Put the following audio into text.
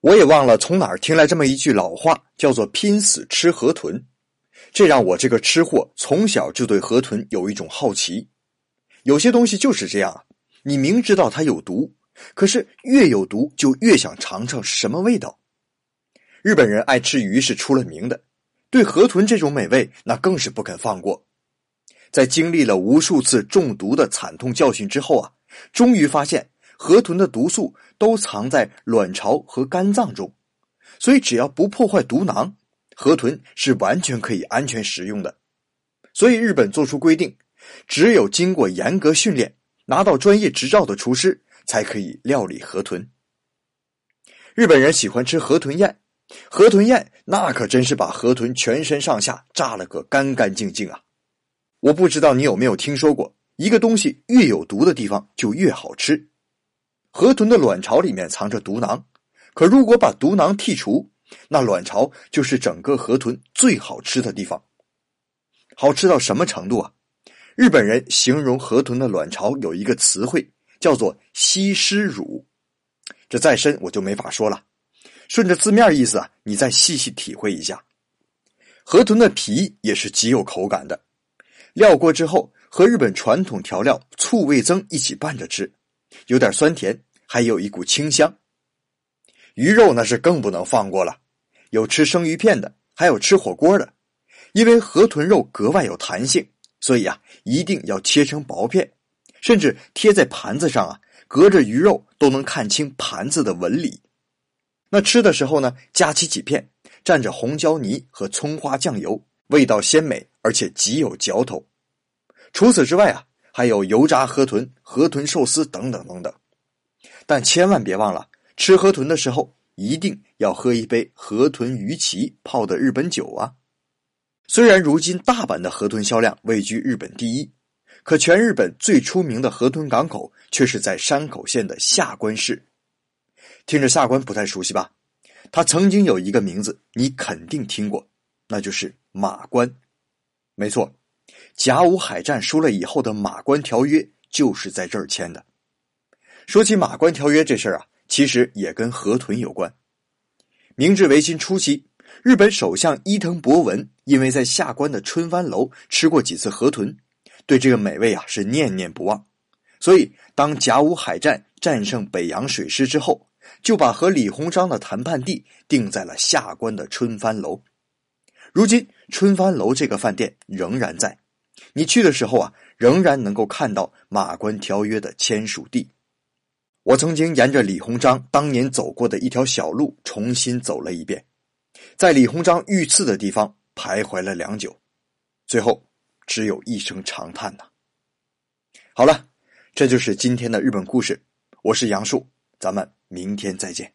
我也忘了从哪儿听来这么一句老话，叫做“拼死吃河豚”，这让我这个吃货从小就对河豚有一种好奇。有些东西就是这样，你明知道它有毒，可是越有毒就越想尝尝是什么味道。日本人爱吃鱼是出了名的，对河豚这种美味那更是不肯放过。在经历了无数次中毒的惨痛教训之后啊，终于发现。河豚的毒素都藏在卵巢和肝脏中，所以只要不破坏毒囊，河豚是完全可以安全食用的。所以日本做出规定，只有经过严格训练、拿到专业执照的厨师才可以料理河豚。日本人喜欢吃河豚宴，河豚宴那可真是把河豚全身上下炸了个干干净净啊！我不知道你有没有听说过，一个东西越有毒的地方就越好吃。河豚的卵巢里面藏着毒囊，可如果把毒囊剔除，那卵巢就是整个河豚最好吃的地方。好吃到什么程度啊？日本人形容河豚的卵巢有一个词汇，叫做“西施乳”。这再深我就没法说了。顺着字面意思啊，你再细细体会一下。河豚的皮也是极有口感的，料过之后和日本传统调料醋味增一起拌着吃。有点酸甜，还有一股清香。鱼肉那是更不能放过了，有吃生鱼片的，还有吃火锅的。因为河豚肉格外有弹性，所以啊，一定要切成薄片，甚至贴在盘子上啊，隔着鱼肉都能看清盘子的纹理。那吃的时候呢，夹起几片，蘸着红椒泥和葱花酱油，味道鲜美，而且极有嚼头。除此之外啊。还有油炸河豚、河豚寿司等等等等，但千万别忘了吃河豚的时候一定要喝一杯河豚鱼鳍泡的日本酒啊！虽然如今大阪的河豚销量位居日本第一，可全日本最出名的河豚港口却是在山口县的下关市。听着下关不太熟悉吧？它曾经有一个名字，你肯定听过，那就是马关。没错。甲午海战输了以后的马关条约就是在这儿签的。说起马关条约这事儿啊，其实也跟河豚有关。明治维新初期，日本首相伊藤博文因为在下关的春帆楼吃过几次河豚，对这个美味啊是念念不忘。所以，当甲午海战战胜北洋水师之后，就把和李鸿章的谈判地定在了下关的春帆楼。如今，春帆楼这个饭店仍然在。你去的时候啊，仍然能够看到马关条约的签署地。我曾经沿着李鸿章当年走过的一条小路重新走了一遍，在李鸿章遇刺的地方徘徊了良久，最后只有一声长叹呐。好了，这就是今天的日本故事。我是杨树，咱们明天再见。